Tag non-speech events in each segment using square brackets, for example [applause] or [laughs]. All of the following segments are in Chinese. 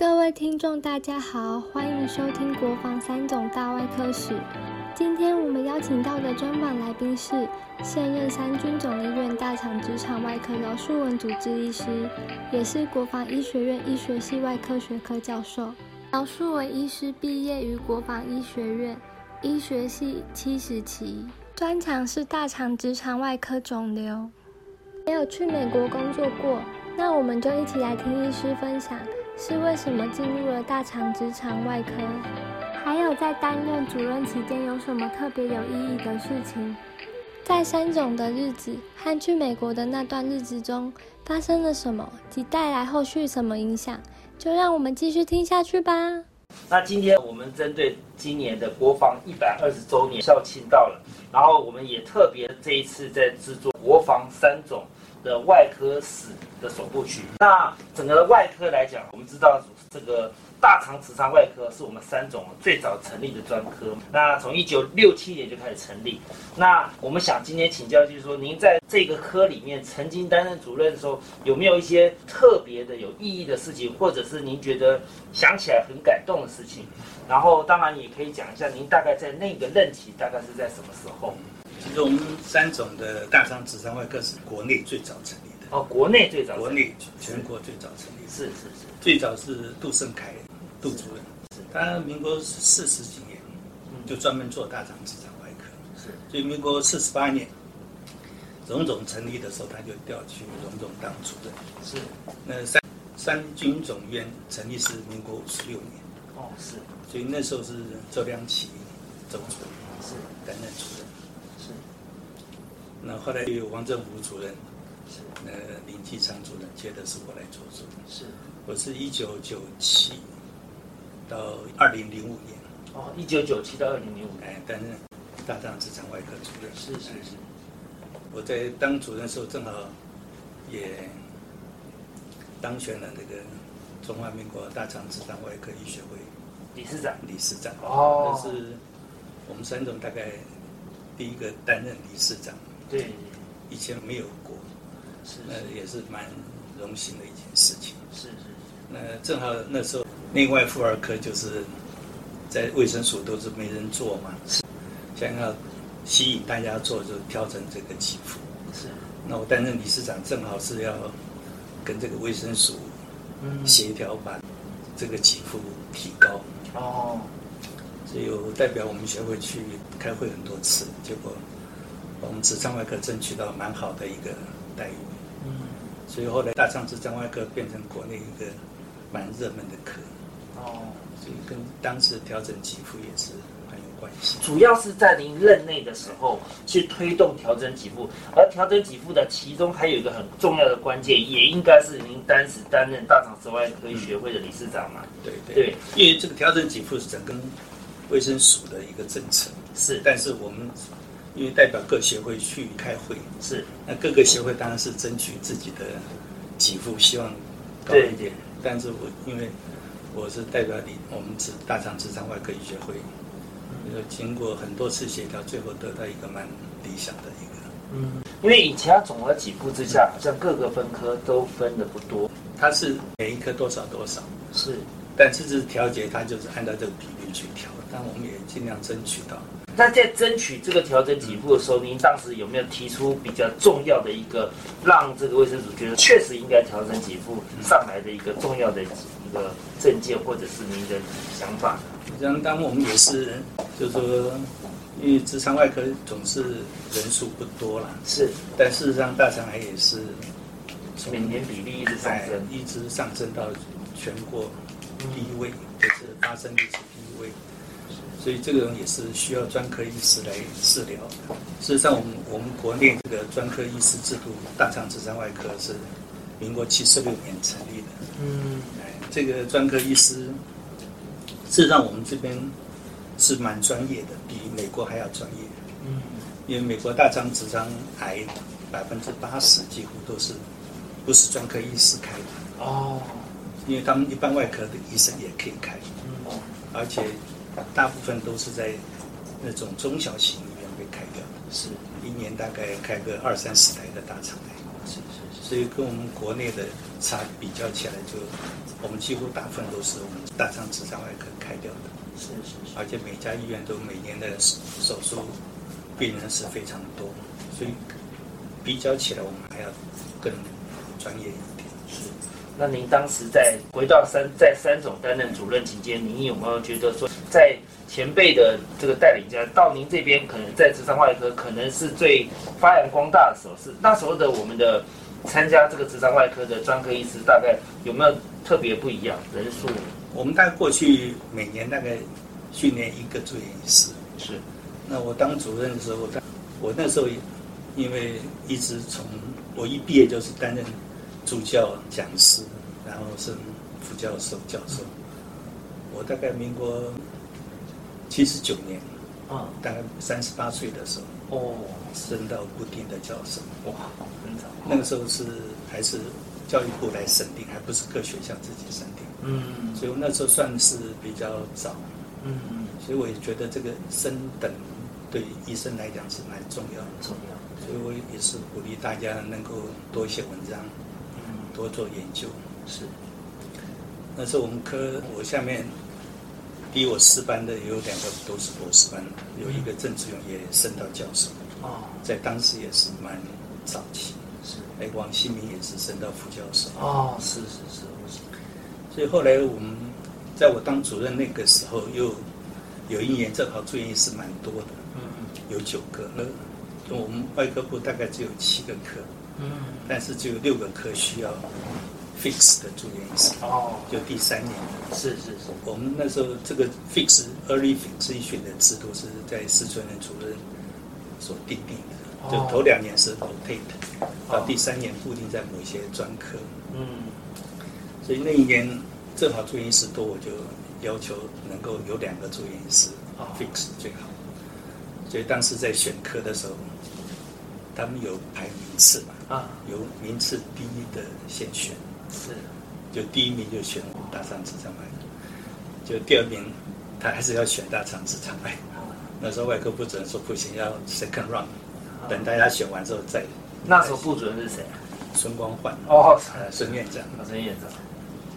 各位听众，大家好，欢迎收听《国防三种大外科史》。今天我们邀请到的专访来宾是现任三军总医院大肠直肠外科饶树文主治医师，也是国防医学院医学系外科学科教授。饶树文医师毕业于国防医学院医学系七十期，专长是大肠直肠外科肿瘤，没有去美国工作过。那我们就一起来听医师分享。是为什么进入了大肠直肠外科？还有在担任主任期间有什么特别有意义的事情？在三种的日子和去美国的那段日子中发生了什么，及带来后续什么影响？就让我们继续听下去吧。那今天我们针对今年的国防一百二十周年校庆到了，然后我们也特别这一次在制作国防三种。的外科史的首部曲。那整个外科来讲，我们知道这个大肠直肠外科是我们三种最早成立的专科。那从一九六七年就开始成立。那我们想今天请教，就是说您在这个科里面曾经担任主任的时候，有没有一些特别的有意义的事情，或者是您觉得想起来很感动的事情？然后当然也可以讲一下，您大概在那个任期大概是在什么时候？其实我们三种的大肠直肠外科是国内最早成立哦，国内最早，国内全国最早成立，是是是，最早是杜胜凯杜主任，是他民国四十几年就专门做大肠直肠外科，是，所以民国四十八年荣总成立的时候，他就调去荣总当主任，是，那三三军总院成立是民国五十六年，哦是，所以那时候是周良启周主任是。担任主任。是。那后来有王振福主任，是那林继昌主任接的是我来做主任。是，我是一九九七到二零零五年。哦，一九九七到二零零五年担任大肠直肠外科主任。是是是。我在当主任的时候，正好也当选了那个中华民国大肠直肠外科医学会理事长。理事长。哦。那是我们三总大概第一个担任理事长。对，以前没有过，是那也是蛮荣幸的一件事情。是是是，那正好那时候内外妇儿科就是在卫生署都是没人做嘛，想要吸引大家做，就调整这个给付。是，那我担任理事长，正好是要跟这个卫生署协调，把这个给付提高。哦，所以有代表我们协会去开会很多次，结果。我们直肠外科争取到蛮好的一个待遇，嗯，所以后来大肠直肠外科变成国内一个蛮热门的科，哦，所以跟当时调整给付也是很有关系。主要是在您任内的时候去推动调整给付，而调整给付的其中还有一个很重要的关键，也应该是您当时担任大肠直外科学会的理事长嘛？对对，因为这个调整给付是整个卫生署的一个政策，是，但是我们。因为代表各协会去开会，是。那各个协会当然是争取自己的给付，希望高一点。但是我因为我是代表你，我们是大肠直肠外科医学会，呃，经过很多次协调，最后得到一个蛮理想的一个。嗯，因为以前总额给付之下，好像各个分科都分的不多，它是每一科多少多少。是，但这次调节它就是按照这个比例去调，但我们也尽量争取到。那在争取这个调整给付的时候，您当时有没有提出比较重要的一个让这个卫生署觉得确实应该调整给付上来的一个重要的一个证件，或者是您的想法？像当我们也是，就是说，因为直肠外科总是人数不多了，是，但事实上大肠癌也是每年比例一直上升，一直上升到全国第一位，就是发生率是第一位。所以这个人也是需要专科医师来治疗。事实上，我们我们国内这个专科医师制度，大肠直肠外科是民国七十六年成立的。嗯，哎，这个专科医师，事实上我们这边是蛮专业的，比美国还要专业。嗯，因为美国大肠直肠癌百分之八十几乎都是不是专科医师开的。哦，因为他们一般外科的医生也可以开。嗯，而且。大部分都是在那种中小型医院被开掉，是一年大概开个二三十台的大肠癌。是是是。所以跟我们国内的差比较起来，就我们几乎大部分都是我们大肠直肠外科开掉的。是是是。而且每家医院都每年的手术病人是非常多，所以比较起来，我们还要更专业一点。是。那您当时在回到三在三总担任主任期间，您有没有觉得说，在前辈的这个带领下，到您这边可能在直肠外科可能是最发扬光大的时候？是那时候的我们的参加这个直肠外科的专科医师，大概有没有特别不一样人数？我们大概过去每年大概训练一个住院医师。是。那我当主任的时候，我我那时候因为一直从我一毕业就是担任。助教、讲师，然后是副教授、教授。我大概民国七十九年，啊，大概三十八岁的时候，哦，升到固定的教授。哇，很早。那个时候是还是教育部来审定，还不是各学校自己审定。嗯。所以我那时候算是比较早。嗯嗯。所以我也觉得这个升等对医生来讲是蛮重要的。重要。所以我也是鼓励大家能够多写文章。多做研究是，那时候我们科我下面比我师班的有两个都是博士班，有一个郑志勇也升到教授哦，在当时也是蛮早期是，哎，王新民也是升到副教授。哦，是是是，所以后来我们在我当主任那个时候，又有一年正好住院医师蛮多的，嗯嗯，有九个，那我们外科部大概只有七个科。嗯，但是只有六个科需要 fix 的住院医师哦，就第三年是是是，我们那时候这个 fix early fix 医学的制度是在四川的主任所定定的，就头两年是 rotate，到第三年固定在某些专科。嗯，所以那一年正好住院医师多，我就要求能够有两个住院医师 fix 最好。所以当时在选科的时候。他们有排名次嘛？啊，由名次第一的先选，是，就第一名就选大肠直肠癌，就第二名他还是要选大肠直肠癌。那时候外科部主任说不行，要 second round，等大家选完之后再。那时候部主任是谁？孙光焕。哦，孙院长。孙院长。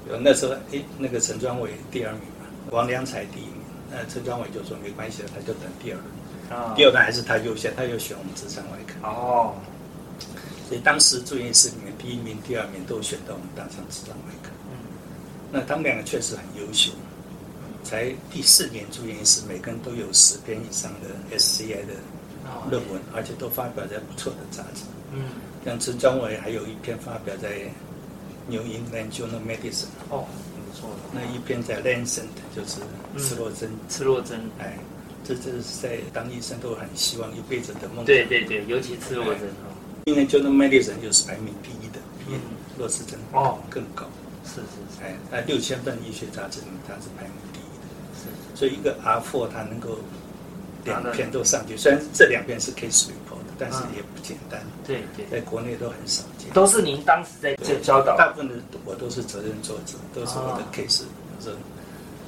有那时候，哎，那个陈庄伟第二名嘛，王良才第一名。那陈庄伟就说没关系了，他就等第二轮。第二轮还是他优先，他又选我们直肠外科。哦，所以当时住院医师里面第一名、第二名都选到我们大肠直肠外科。嗯，那他们两个确实很优秀，才第四年住院医师，每个人都有十篇以上的 SCI 的论文，而且都发表在不错的杂志。嗯，像陈庄伟还有一篇发表在《New England Journal Medicine》。哦，不错。那一篇在《Lancet》，就是赤洛针。赤洛针，哎。这这是在当医生都很希望一辈子的梦。对对对，尤其赤裸针哦。因为就那 medicine 就是排名第比洛氏针哦更高。是是是。哎，那六千份医学杂志它是排名第一的。是。所以一个 R four 它能够两篇都上去，虽然这两篇是 case report，但是也不简单。对对。在国内都很少见。都是您当时在教教导。大部分的我都是责任作者，都是我的 case，就是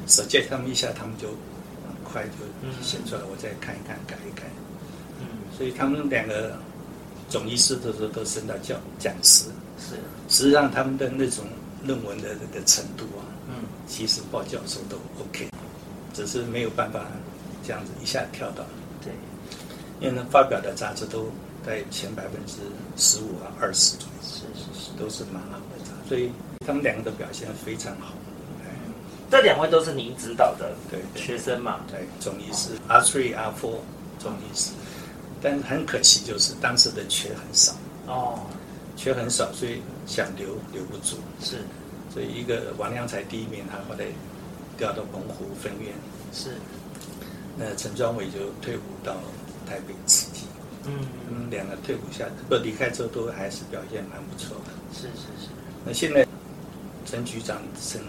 手借他们一下，他们就。快就写出来，我再看一看，改一改。嗯，所以他们两个总医师的时候都升到教讲师。是，实际上他们的那种论文的这个程度啊，嗯，其实报教授都 OK，只是没有办法这样子一下跳到。对，因为呢，发表的杂志都在前百分之十五啊、二十左右。是是是，都是蛮好的杂志，所以他们两个的表现非常好。这两位都是您指导的对学生嘛？对，总医师 R three R four 总医师，但是很可惜，就是当时的缺很少。哦，缺很少，所以想留留不住。是，所以一个王良才第一名，他后来调到澎湖分院。是，那陈庄伟就退伍到台北慈济。嗯，他们，两个退伍下不离开之后，都还是表现蛮不错的。是是是。那现在陈局长陈。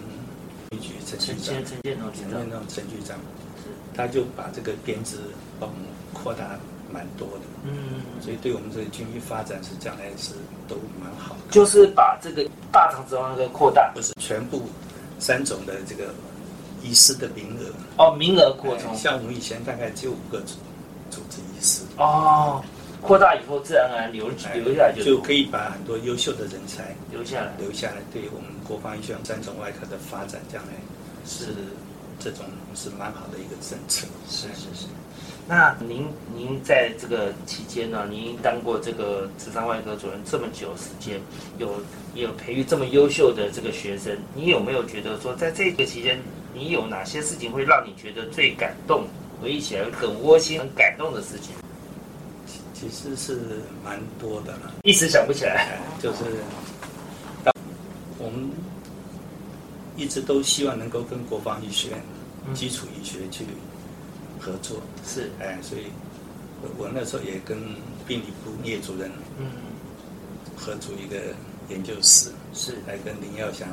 局陈局长，陈建龙局长，陈局长，他就把这个编制帮我们扩大蛮多的，嗯，所以对我们这个军医发展是将来是都蛮好的。就是把这个大肠直肠个扩大，不是全部三种的这个医师的名额哦，名额扩充。像我们以前大概只有五个主主治医师哦，扩大以后，自然而然留留下来就就可以把很多优秀的人才留下来，留下来，对于我们国防医学院三种外科的发展，将来是这种是蛮好的一个政策。是是是。那您您在这个期间呢，您当过这个直肠外科主任这么久时间，有有培育这么优秀的这个学生，你有没有觉得说，在这个期间，你有哪些事情会让你觉得最感动，回忆起来很窝心、很感动的事情？其实是蛮多的了，一时想不起来。就是，我们一直都希望能够跟国防医学院、基础医学去合作。是，哎，所以，我那时候也跟病理部聂主任，嗯，合组一个研究室，是，来跟林耀祥，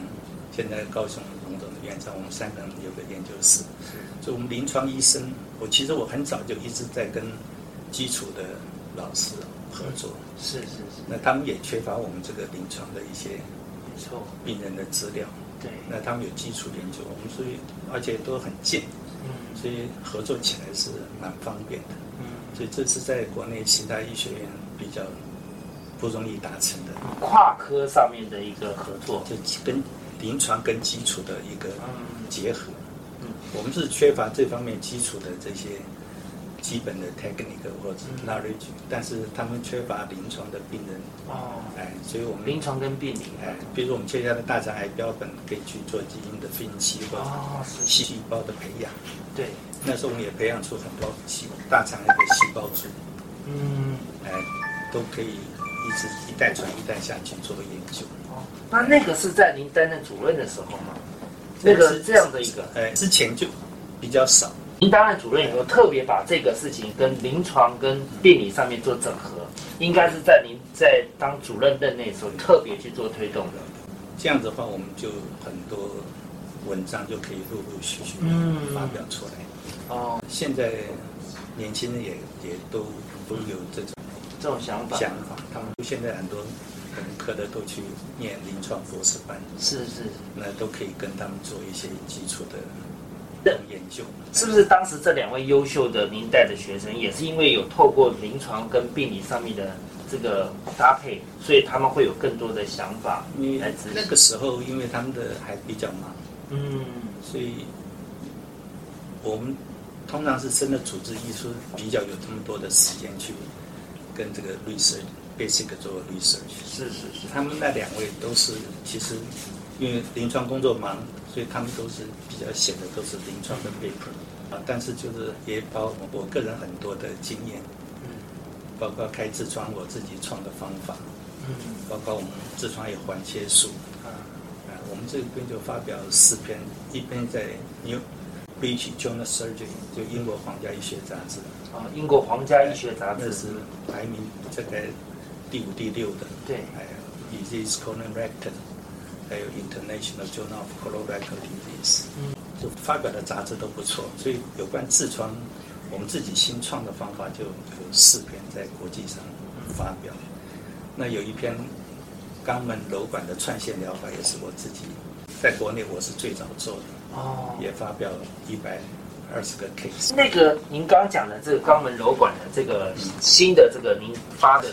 现在高雄龙总的院长，我们三个人有个研究室。是，所以我们临床医生，我其实我很早就一直在跟基础的。老师合作是是是，那他们也缺乏我们这个临床的一些没错病人的资料，对，那他们有基础研究，我们所以而且都很近，嗯，所以合作起来是蛮方便的，嗯，所以这是在国内其他医学院比较不容易达成的。跨科上面的一个合作，就跟临床跟基础的一个结合，嗯，我们是缺乏这方面基础的这些。基本的 technique 或者 knowledge，但是他们缺乏临床的病人。哦，哎，所以我们临床跟病理，哎，比如我们缺下的大肠癌标本可以去做基因的分析或者细胞的培养，对，那时候我们也培养出很多细大肠癌的细胞株，嗯，哎，都可以一直一代传一代下去做研究。哦，那那个是在您担任主任的时候吗？那个是这样的一个，哎，之前就比较少。您担任主任以后，特别把这个事情跟临床、跟病理上面做整合，应该是在您在当主任任内的时候特别去做推动的。这样子的话，我们就很多文章就可以陆陆续续发表出来。哦，现在年轻人也也都都有这种这种想法，想法。他们现在很多本科的都去念临床博士班，是是，那都可以跟他们做一些基础的。的研究是不是当时这两位优秀的明代的学生，也是因为有透过临床跟病理上面的这个搭配，所以他们会有更多的想法来执行。那个时候，因为他们的还比较忙，嗯，所以我们通常是真的组织艺术比较有这么多的时间去跟这个 research basic 做 research。是是是，他们那两位都是其实因为临床工作忙。所以他们都是比较写的都是临床的 paper 啊，但是就是也包我个人很多的经验，嗯，包括开痔疮我自己创的方法，嗯，包括我们痔疮有环切术，啊，啊，我们这边就发表四篇，一篇在 New British Journal Surgery，就英国皇家医学杂志，啊，英国皇家医学杂志。是排名这个第五、第六的，对，还有 Disease Colorectal。还有 International Journal of Colorectal Disease，嗯，就发表的杂志都不错，所以有关痔疮，我们自己新创的方法就有四篇在国际上发表。那有一篇肛门瘘管的串线疗法，也是我自己在国内我是最早做的，哦，也发表一百二十个 case。那个您刚讲的这个肛门瘘管的这个新的这个您发的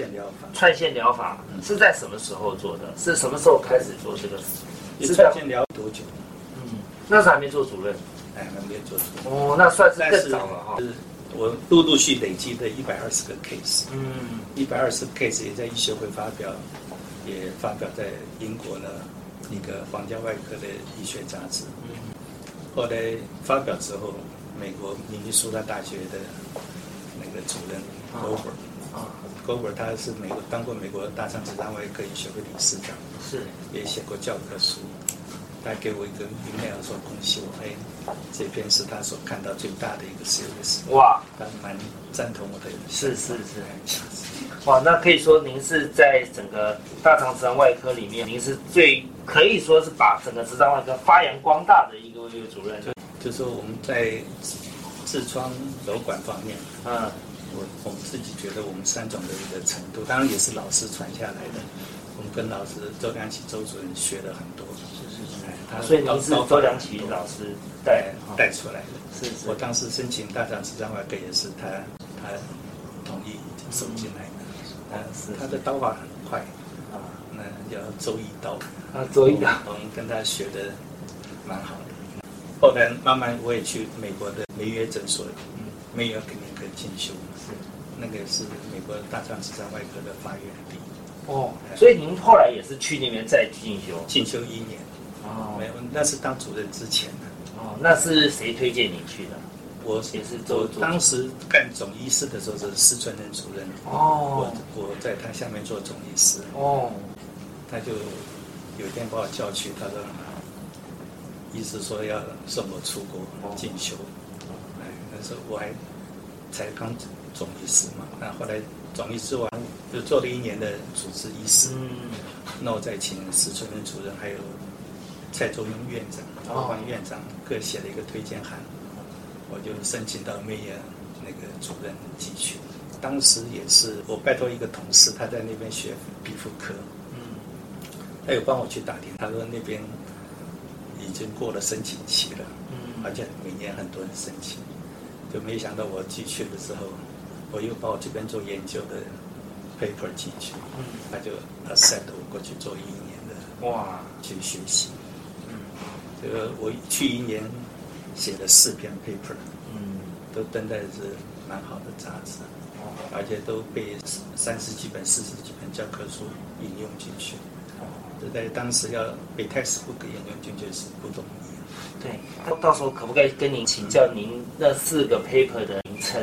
串线疗法。是在什么时候做的？是什么时候开始做这个？是在先聊多久？嗯，那时候还没做主任，哎，还没做主任。哦，那算是更早了哈。是我陆陆续累积的一百二十个 case，嗯，一百二十个 case 也在医学会发表，也发表在英国呢那个皇家外科的医学杂志。嗯，后来发表之后，美国明尼苏达大学的那个主任 Over。啊，Gover 他是美国当过美国大肠直肠外科医学会理事长，是也写过教科书。他给我一个 email 说恭喜我，哎，这篇是他所看到最大的一个 series。哇，他蛮赞同我的。是是是。哇，那可以说您是在整个大肠直肠外科里面，您是最可以说是把整个直肠外科发扬光大的一个一个主任。就说我们在痔疮瘘管方面，啊。我我们自己觉得我们三种的一个程度，当然也是老师传下来的。我们跟老师周良启周主任学了很多，是是是。他所以您是周良启老师带带出来的。是是。我当时申请大肠直肠外科也是他他同意就送进来的。啊，是他的刀法很快啊，那叫周一刀啊，周一刀，我们跟他学的蛮好的。后来慢慢我也去美国的梅约诊所，嗯，梅约肯定可以进修，是那个是美国大肠直肠外科的发源地。哦，所以您后来也是去那边再进修，进修一年。哦，没有，那是当主任之前的。哦，那是谁推荐你去的？我也是做，当时干总医师的时候是施存仁主任。哦，我我在他下面做总医师。哦，他就有一天把我叫去，他说，意思说要送我出国进修。哎，那时候我还才刚总医师嘛，那后来总医师完就做了一年的主治医师。嗯，那我再请石春仁主任还有蔡周庸院长、王冠院长各写了一个推荐函。我就申请到梅耶那个主任继续。当时也是我拜托一个同事，他在那边学皮肤科，嗯，他有帮我去打听，他说那边已经过了申请期了，嗯，而且每年很多人申请，就没想到我寄去的时候，我又把我这边做研究的 paper 进去，嗯，他就 accept 我过去做一年的，哇，去学习，嗯，这个我去一年。写了四篇 paper，嗯，都登在是蛮好的杂志，哦，而且都被三十几本、四十几本教科书引用进去，在当时要被 textbook 引用进去是不容易。对，到到时候可不可以跟您请教您那四个 paper 的名称？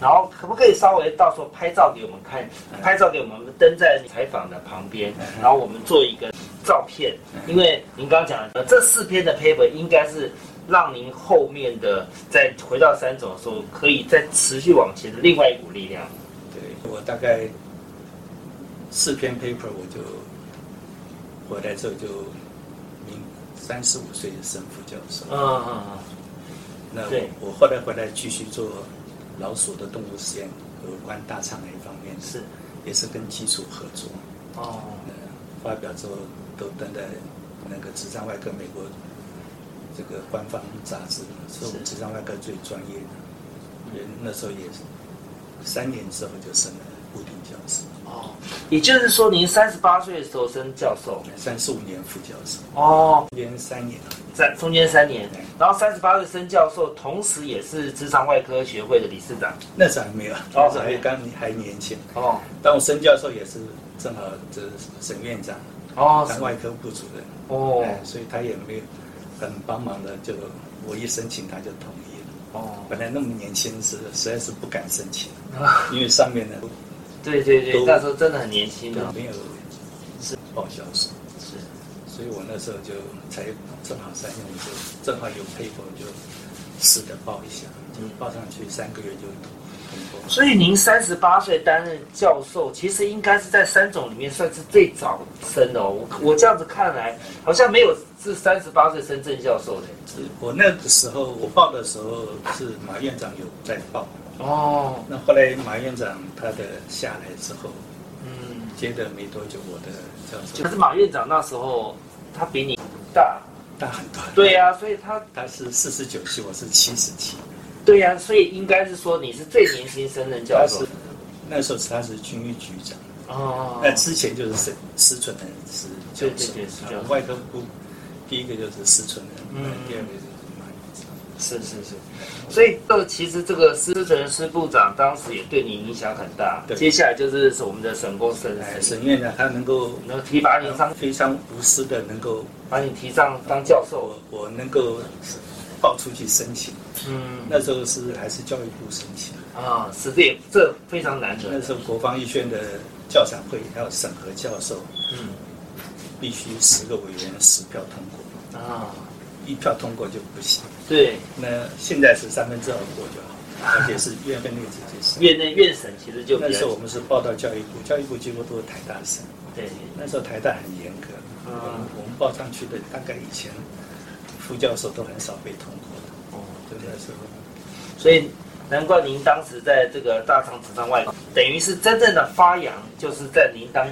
然后可不可以稍微到时候拍照给我们看，拍照给我们登在采访的旁边，然后我们做一个照片，因为您刚刚讲的这四篇的 paper 应该是。让您后面的再回到三种的时候，可以再持续往前的另外一股力量。对我大概四篇 paper，我就回来之后就明三十五岁升副教授。嗯嗯嗯。那我后来回来继续做老鼠的动物实验，有关大肠癌方面是也是跟基础合作。哦。发表之后都登在那个直肠外科美国。这个官方杂志是我们直肠外科最专业的，人那时候也是三年之后就升了固定教授。哦，也就是说您三十八岁的时候升教授，三十五年副教授。哦，中间三年，三中间三年，然后三十八岁升教授，同时也是职场外科学会的理事长。那时候还没有，那时候还刚还年轻。哦，但我升教授也是正好这沈院长哦当外科部主任哦，所以他也没有。很帮忙的，就我一申请他就同意了。哦，本来那么年轻是实在是不敢申请，[laughs] 因为上面的对对对，那时候真的很年轻的，没有是报销是是，所以我那时候就才正好三年就正好有配合就试着报一下，就报上去三个月就通过。所以您三十八岁担任教授，其实应该是在三种里面算是最早生的哦。我我这样子看来，好像没有。是三十八岁升正教授的。是我那个时候我报的时候是马院长有在报。哦。那后来马院长他的下来之后，嗯，接着没多久我的教授。可是马院长那时候他比你大大很多。对呀，所以他他是四十九岁，我是七十七。对呀，所以应该是说你是最年轻升任教授。那时候他是军医局长。哦。那之前就是沈施存仁是教授，外科部。第一个就是施存仁，嗯，第二个是是是，所以这其实这个施存仁施部长当时也对你影响很大。对，接下来就是我们的沈公沈沈院长，他能够能提拔你上，非常无私的能够把你提上当教授，我我能够报出去申请。嗯，那时候是还是教育部申请啊，是这这非常难得。那时候国防医学院的教长会要审核教授，嗯。必须十个委员十票通过啊，一票通过就不行。对，那现在是三分之二过就好，而且是院分内直接审。院内院审其实就那时候我们是报到教育部，教育部几乎都是台大审。对，那时候台大很严格，啊，我们报上去的大概以前副教授都很少被通过的。哦，对那时候，所以难怪您当时在这个大肠直肠外，等于是真正的发扬，就是在您当。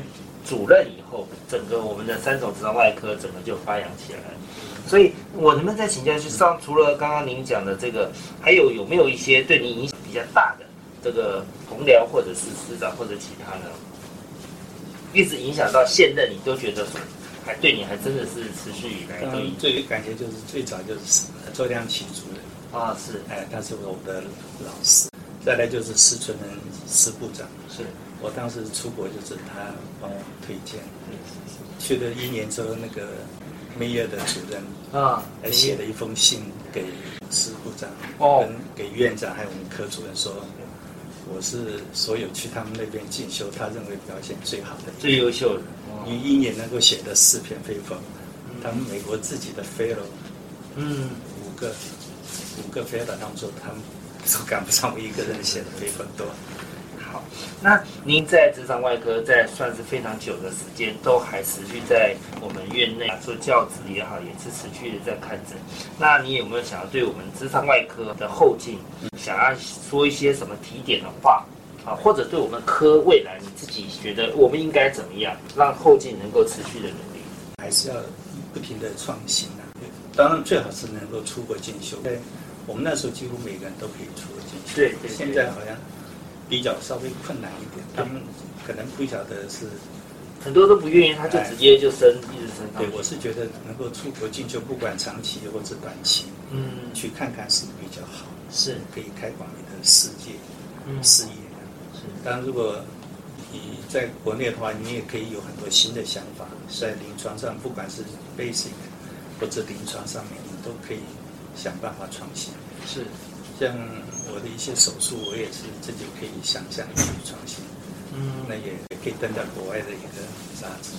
主任以后，整个我们的三种直肠外科整个就发扬起来。所以，我能不能再请教，就上除了刚刚您讲的这个，还有有没有一些对您影响比较大的这个同僚或者是师长或者其他呢，一直影响到现任，你都觉得还对你还真的是持续以来都最有感觉就是最早就是周亮奇主任啊，是。哎，他是我的老师，再来就是施存仁施部长，是。我当时出国就是他帮我推荐，去了一年之后那个。梅业的主任啊，来写了一封信给司部长，哦。跟给院长还有我们科主任说，我是所有去他们那边进修，他认为表现最好的、最优秀的，你一年能够写的四篇飞风，他们美国自己的 fellow，嗯，五个五个 fellow，他们说他们都赶不上我一个人写的飞风多。那您在职场外科在算是非常久的时间，都还持续在我们院内做教职也好，也是持续的在看诊。那你有没有想要对我们职场外科的后劲，想要说一些什么提点的话啊？或者对我们科未来你自己觉得我们应该怎么样，让后劲能够持续的努力？还是要不停的创新啊！当然最好是能够出国进修。对，我们那时候几乎每个人都可以出国进修。对对，现在好像。比较稍微困难一点，他们可能不晓得是很多都不愿意，他就直接就升，一直升。对，我是觉得能够出国进修，不管长期或者短期，嗯，去看看是比较好，是可以开广你的世界，嗯，视野。是，当然如果你在国内的话，你也可以有很多新的想法，在临床上，不管是 basic 或者临床上面，你都可以想办法创新。是。像我的一些手术，我也是自己可以想象去创新，嗯，那也可以登到国外的一个杂志，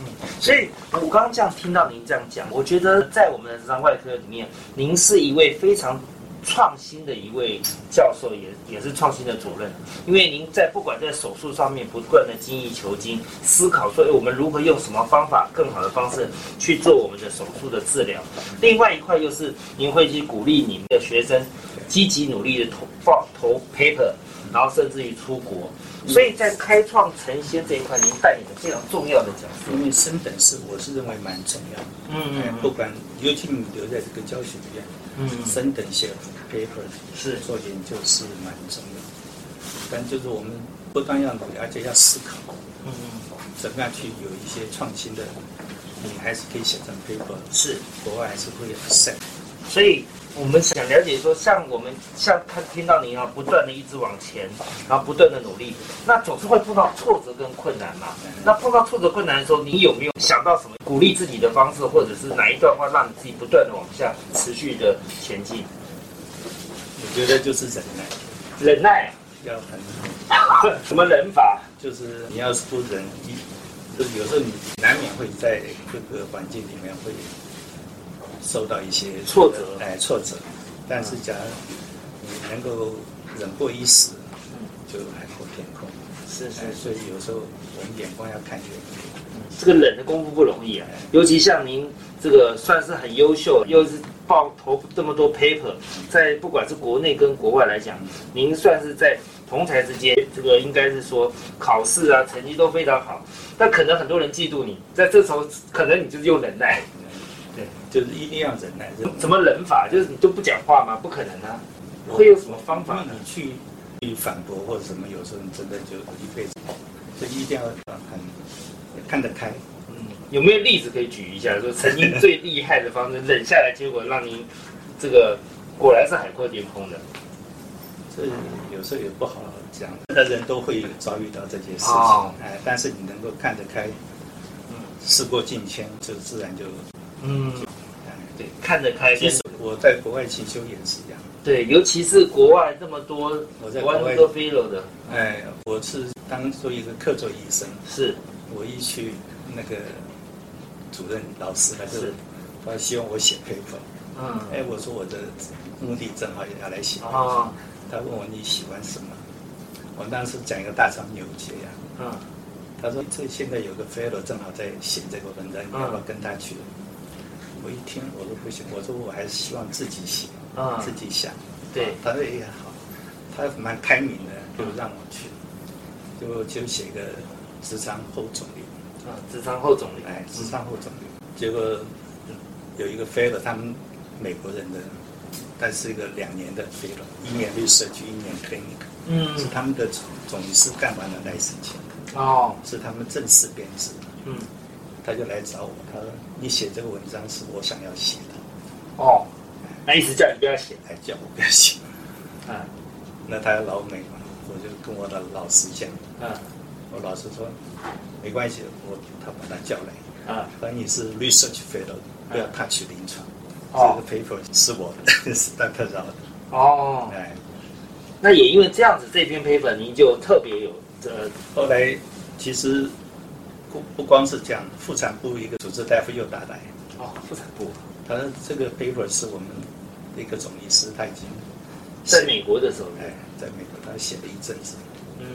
嗯，所以我刚刚这样听到您这样讲，我觉得在我们的直肠外科里面，您是一位非常。创新的一位教授也也是创新的主任，因为您在不管在手术上面不断的精益求精，思考说我们如何用什么方法更好的方式去做我们的手术的治疗。另外一块又是您会去鼓励你们的学生积极努力的投放投 paper，然后甚至于出国。所以在开创成仙这一块，您扮演了非常重要的角色。因为升等是我是认为蛮重要的，嗯，不管尤其你留在这个教学院，嗯，升等写 paper 是。做研究是蛮重要，但就是我们不断要努力，而且要思考，嗯嗯，怎么样去有一些创新的，你还是可以写成 paper，是。国外还是会有 set，所以。我们想了解说，像我们像他听到您啊，不断的一直往前，然后不断的努力，那总是会碰到挫折跟困难嘛。那碰到挫折困难的时候，你有没有想到什么鼓励自己的方式，或者是哪一段话让你自己不断的往下持续的前进？我觉得就是忍耐，忍耐要很 [laughs] 什么忍法？就是你要是不忍，就是有时候你难免会在各个环境里面会。受到一些挫折，哎，挫折，但是假如你能够忍过一时，就海阔天空。是是，所以有时候我们眼光要看远一点。这个忍的功夫不容易啊，尤其像您这个算是很优秀，又是报投这么多 paper，在不管是国内跟国外来讲，您算是在同台之间，这个应该是说考试啊成绩都非常好，但可能很多人嫉妒你，在这时候可能你就是用忍耐。对，就是一定要忍耐。怎么忍法？就是你都不讲话吗？不可能啊！会有什么方法？你去去反驳或者什么，有时候你真的就一辈子，所以一定要很看得开。嗯，有没有例子可以举一下？说曾经最厉害的方式忍下来，结果让您这个果然是海阔天空的。这有时候也不好讲，的人都会遭遇到这些事情。哎，但是你能够看得开，嗯，事过境迁，就自然就。嗯，对，看得开。其实我在国外进修也是一样。对，尤其是国外这么多，我在国外都飞了的。哎，我是当做一个客座医生。是，我一去那个主任老师还是他希望我写 paper。嗯。哎，我说我的目的正好也要来写。啊。他问我你喜欢什么？我当时讲一个大肠扭结呀。嗯。他说这现在有个 fellow 正好在写这个文章，你要不要跟他去？我一听，我说不行，我说我还是希望自己写，啊自己想。对，他说也好，他蛮开明的，就让我去，就就写个职场后总理。啊，职场后总理。哎，职场后总理。结果有一个飞了，他们美国人的但是一个两年的飞了，一年 research，一年 clinic，嗯，是他们的总医师干完了来申请的，哦，是他们正式编制，嗯，他就来找我，他说你写这个文章是我想要写的，哦，那意思叫你不要写，还叫我不要写，嗯，那他老美嘛，我就跟我的老师讲，嗯，我老师说没关系，我他把他叫来，啊，反正你是 research fellow，不要 touch 临床。这个 paper 是我的，[laughs] 是戴特饶的。哦，哎，那也因为这样子，这篇 paper 您就特别有这。后来其实不不光是这样，妇产部一个主治大夫又打来。哦，妇产部，他说这个 paper 是我们一个总医师，他已经在美国的时候，哎，在美国他写了一阵子。嗯，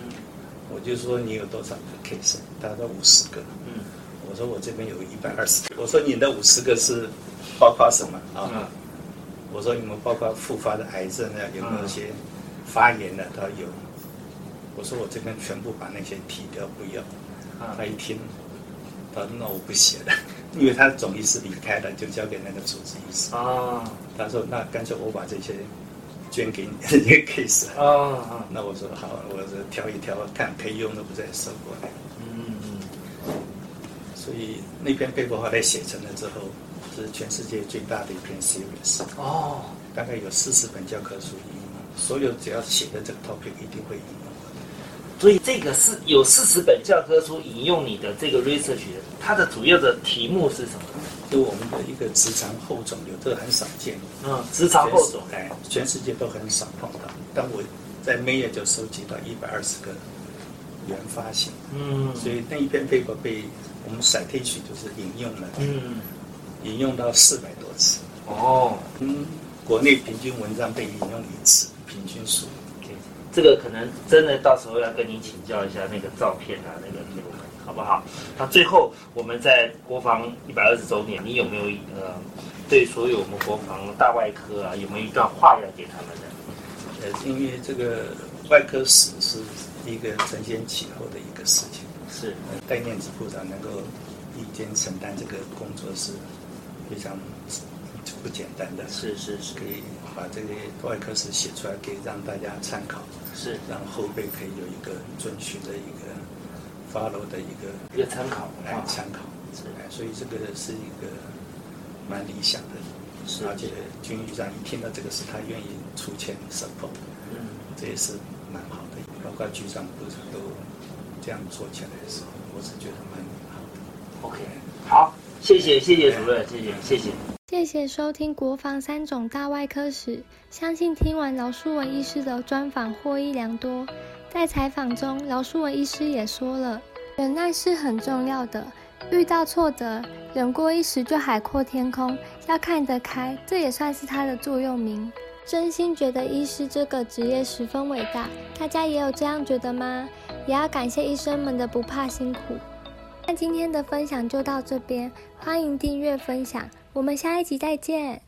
我就说你有多少个 case？他说五十个。嗯，我说我这边有一百二十个。我说你的五十个是。包括什么啊？我说你们包括复发的癌症啊，有没有些发炎的？他有。我说我这边全部把那些剔掉，不要。他一听，他说那我不写了，[laughs] 因为他总医师离开了，就交给那个主治医师。啊。他说那干脆我把这些捐给你，一个 case。啊那我说好，我说挑一挑，看可以用的不再收过来。嗯嗯。所以那篇 paper 后来写成了之后。是全世界最大的一篇 series 哦，大概有四十本教科书所有只要写的这个 topic 一定会引用。所以这个是有四十本教科书引用你的这个 research，它的主要的题目是什么？就我们的一个直肠后肿瘤，这个很少见。嗯，直肠后肿，哎，全世界都很少碰到。但我在 May 就收集到一百二十个原发性。嗯，所以那一篇 paper 被我们 citation 就是引用了。嗯。引用到四百多次哦，嗯，国内平均文章被引用一次，平均数。这个可能真的到时候要跟您请教一下那个照片啊，那个给我们好不好？那最后我们在国防一百二十周年，你有没有呃，对所有我们国防大外科啊，有没有一段话要给他们的？呃，因为这个外科史是一个承先启后的一个事情，是戴念子部长能够一肩承担这个工作是。非常不简单的，是是是，可以把这个外科史写出来，可以让大家参考，是。让后辈可以有一个遵循的一个 follow 的一个一个参考来参考，是。哎，所以这个是一个蛮理想的，是。而且军医长一听到这个事，他愿意出钱 support，嗯，这也是蛮好的，包括局长部长都这样做起来的时候，我是觉得蛮好的，OK，好。谢谢谢谢主任，谢谢谢谢。谢谢收听国防三种大外科史，相信听完饶书文医师的专访获益良多。在采访中，饶书文医师也说了，忍耐是很重要的，遇到挫折，忍过一时就海阔天空，要看得开，这也算是他的座右铭。真心觉得医师这个职业十分伟大，大家也有这样觉得吗？也要感谢医生们的不怕辛苦。那今天的分享就到这边，欢迎订阅分享，我们下一集再见。